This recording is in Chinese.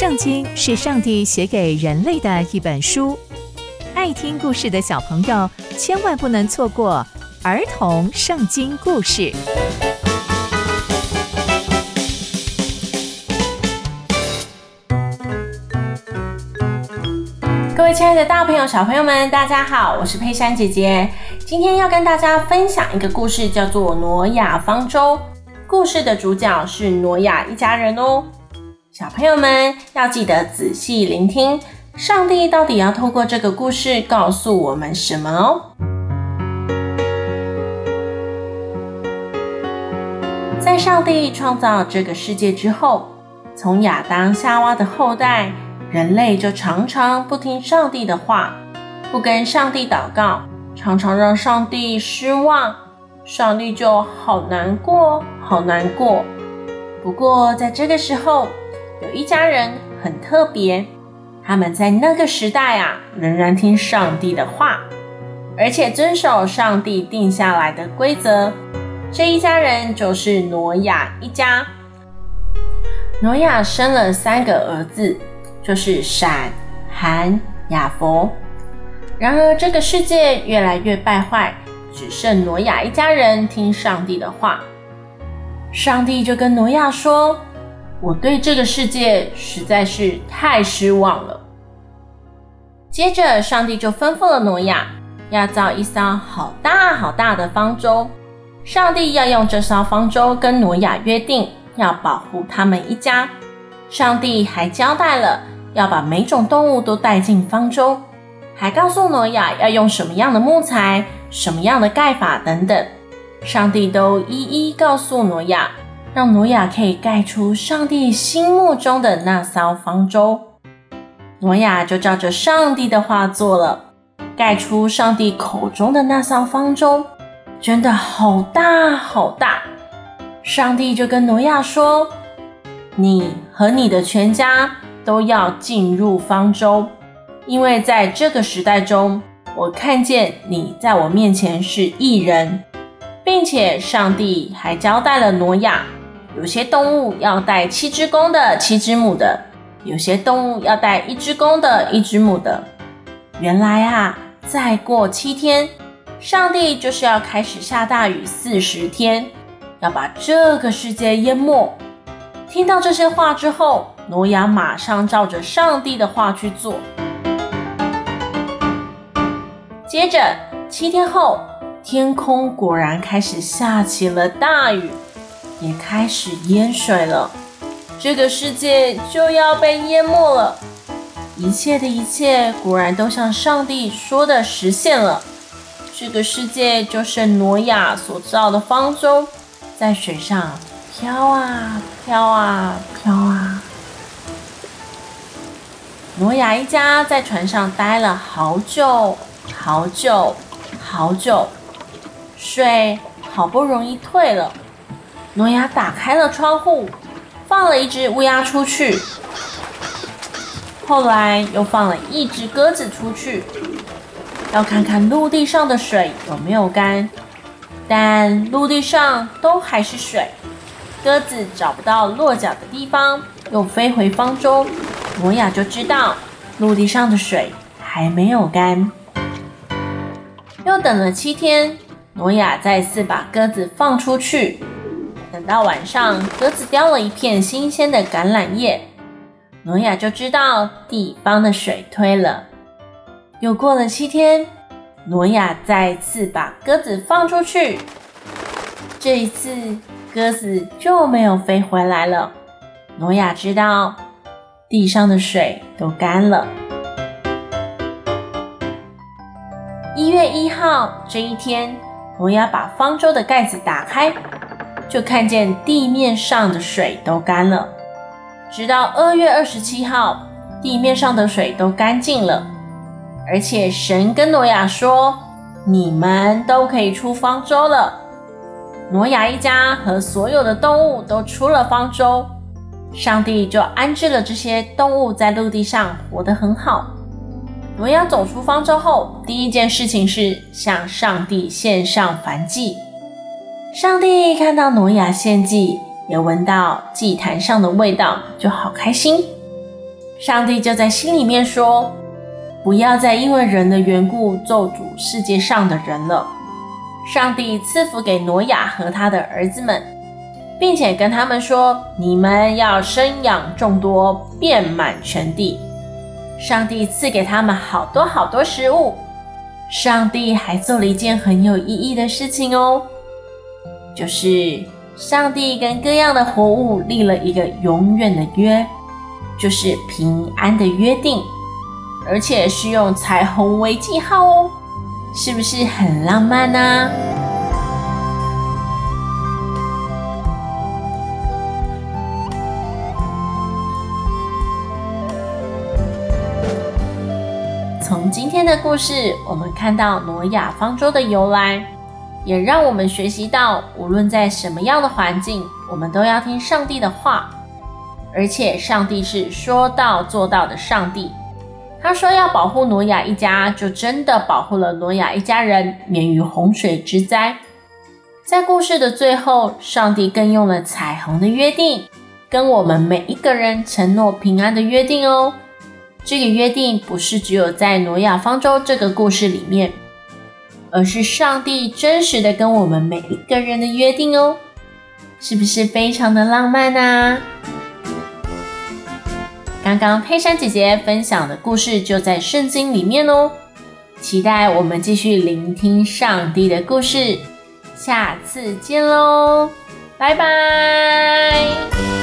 圣经是上帝写给人类的一本书，爱听故事的小朋友千万不能错过儿童圣经故事。各位亲爱的大朋友、小朋友们，大家好，我是佩珊姐姐。今天要跟大家分享一个故事，叫做《挪亚方舟》。故事的主角是挪亚一家人哦。小朋友们要记得仔细聆听，上帝到底要透过这个故事告诉我们什么哦？在上帝创造这个世界之后，从亚当夏娃的后代，人类就常常不听上帝的话，不跟上帝祷告，常常让上帝失望，上帝就好难过，好难过。不过在这个时候，有一家人很特别，他们在那个时代啊，仍然听上帝的话，而且遵守上帝定下来的规则。这一家人就是挪亚一家。挪亚生了三个儿子，就是闪、含、雅弗。然而这个世界越来越败坏，只剩挪亚一家人听上帝的话。上帝就跟挪亚说，我对这个世界实在是太失望了。接着，上帝就吩咐了挪亚，要造一艘好大好大的方舟。上帝要用这艘方舟跟挪亚约定，要保护他们一家。上帝还交代了，要把每种动物都带进方舟，还告诉挪亚要用什么样的木材、什么样的盖法等等。上帝都一一告诉挪亚。让挪亚可以盖出上帝心目中的那艘方舟，挪亚就照着上帝的话做了，盖出上帝口中的那艘方舟，真的好大好大。上帝就跟挪亚说：“你和你的全家都要进入方舟，因为在这个时代中，我看见你在我面前是义人，并且上帝还交代了挪亚。”有些动物要带七只公的、七只母的；有些动物要带一只公的、一只母的。原来啊，再过七天，上帝就是要开始下大雨四十天，要把这个世界淹没。听到这些话之后，挪亚马上照着上帝的话去做。接着七天后，天空果然开始下起了大雨。也开始淹水了，这个世界就要被淹没了。一切的一切果然都像上帝说的实现了。这个世界就是挪亚所造的方舟，在水上飘啊飘啊飘啊。挪亚一家在船上待了好久好久好久，水好不容易退了。挪亚打开了窗户，放了一只乌鸦出去，后来又放了一只鸽子出去，要看看陆地上的水有没有干。但陆地上都还是水，鸽子找不到落脚的地方，又飞回方舟。挪亚就知道陆地上的水还没有干。又等了七天，挪亚再次把鸽子放出去。等到晚上，鸽子叼了一片新鲜的橄榄叶，挪亚就知道地方的水退了。又过了七天，挪亚再次把鸽子放出去，这一次鸽子就没有飞回来了。挪亚知道地上的水都干了。一月一号这一天，挪亚把方舟的盖子打开。就看见地面上的水都干了，直到二月二十七号，地面上的水都干净了，而且神跟挪亚说：“你们都可以出方舟了。”挪亚一家和所有的动物都出了方舟，上帝就安置了这些动物在陆地上活得很好。挪亚走出方舟后，第一件事情是向上帝献上燔祭。上帝看到挪亚献祭，也闻到祭坛上的味道，就好开心。上帝就在心里面说：“不要再因为人的缘故咒诅世界上的人了。”上帝赐福给挪亚和他的儿子们，并且跟他们说：“你们要生养众多，遍满全地。”上帝赐给他们好多好多食物。上帝还做了一件很有意义的事情哦，就是上帝跟各样的活物立了一个永远的约。就是平安的约定，而且是用彩虹为记号哦，是不是很浪漫呢？从今天的故事，我们看到挪亚方舟的由来，也让我们学习到，无论在什么样的环境，我们都要听上帝的话。而且，上帝是说到做到的上帝。他说要保护挪亚一家，就真的保护了挪亚一家人免于洪水之灾。在故事的最后，上帝更用了彩虹的约定，跟我们每一个人承诺平安的约定哦。这个约定不是只有在挪亚方舟这个故事里面，而是上帝真实的跟我们每一个人的约定哦。是不是非常的浪漫啊？刚刚佩珊姐姐分享的故事就在圣经里面哦，期待我们继续聆听上帝的故事，下次见喽，拜拜。